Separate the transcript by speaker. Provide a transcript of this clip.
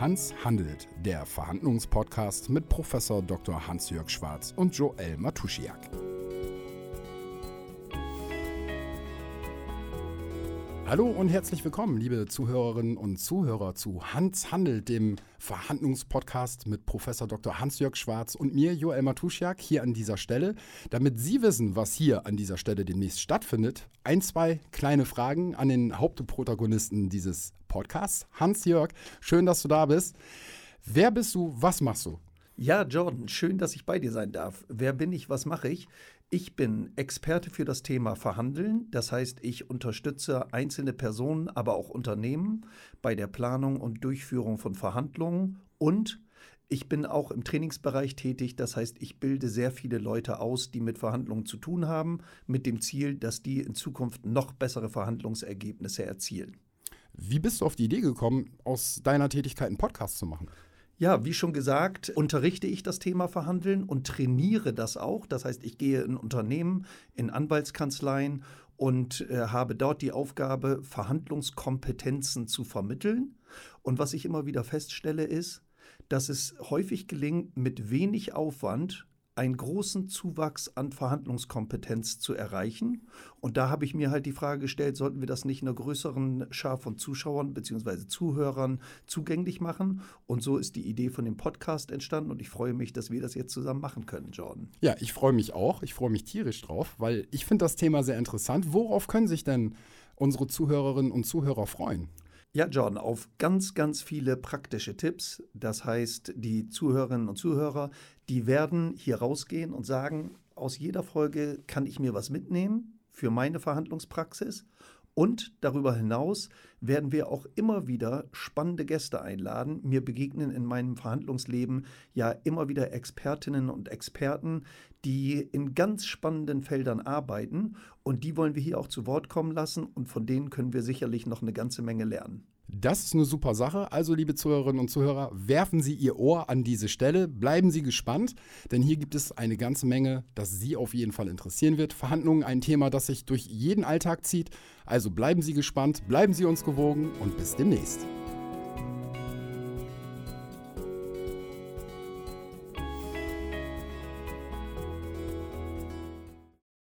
Speaker 1: Hans handelt, der Verhandlungspodcast mit Professor Dr. Hans-Jörg Schwarz und Joel Matusiak. Hallo und herzlich willkommen, liebe Zuhörerinnen und Zuhörer zu Hans handelt, dem Verhandlungspodcast mit Professor Dr. Hans-Jörg Schwarz und mir, Joel Matusiak, hier an dieser Stelle. Damit Sie wissen, was hier an dieser Stelle demnächst stattfindet, ein, zwei kleine Fragen an den Hauptprotagonisten dieses Podcasts. Hans-Jörg, schön, dass du da bist. Wer bist du? Was machst du?
Speaker 2: Ja, Jordan, schön, dass ich bei dir sein darf. Wer bin ich? Was mache ich? Ich bin Experte für das Thema Verhandeln. Das heißt, ich unterstütze einzelne Personen, aber auch Unternehmen bei der Planung und Durchführung von Verhandlungen. Und ich bin auch im Trainingsbereich tätig. Das heißt, ich bilde sehr viele Leute aus, die mit Verhandlungen zu tun haben, mit dem Ziel, dass die in Zukunft noch bessere Verhandlungsergebnisse erzielen.
Speaker 1: Wie bist du auf die Idee gekommen, aus deiner Tätigkeit einen Podcast zu machen?
Speaker 2: Ja, wie schon gesagt, unterrichte ich das Thema Verhandeln und trainiere das auch. Das heißt, ich gehe in Unternehmen, in Anwaltskanzleien und äh, habe dort die Aufgabe, Verhandlungskompetenzen zu vermitteln. Und was ich immer wieder feststelle, ist, dass es häufig gelingt, mit wenig Aufwand einen großen Zuwachs an Verhandlungskompetenz zu erreichen. Und da habe ich mir halt die Frage gestellt, sollten wir das nicht einer größeren Schar von Zuschauern bzw. Zuhörern zugänglich machen? Und so ist die Idee von dem Podcast entstanden und ich freue mich, dass wir das jetzt zusammen machen können, Jordan.
Speaker 1: Ja, ich freue mich auch. Ich freue mich tierisch drauf, weil ich finde das Thema sehr interessant. Worauf können sich denn unsere Zuhörerinnen und Zuhörer freuen?
Speaker 2: Ja, John, auf ganz, ganz viele praktische Tipps. Das heißt, die Zuhörerinnen und Zuhörer, die werden hier rausgehen und sagen, aus jeder Folge kann ich mir was mitnehmen für meine Verhandlungspraxis und darüber hinaus werden wir auch immer wieder spannende Gäste einladen. Mir begegnen in meinem Verhandlungsleben ja immer wieder Expertinnen und Experten, die in ganz spannenden Feldern arbeiten. Und die wollen wir hier auch zu Wort kommen lassen. Und von denen können wir sicherlich noch eine ganze Menge lernen.
Speaker 1: Das ist eine super Sache. Also, liebe Zuhörerinnen und Zuhörer, werfen Sie Ihr Ohr an diese Stelle. Bleiben Sie gespannt, denn hier gibt es eine ganze Menge, das Sie auf jeden Fall interessieren wird. Verhandlungen, ein Thema, das sich durch jeden Alltag zieht. Also bleiben Sie gespannt, bleiben Sie uns gewogen und bis demnächst.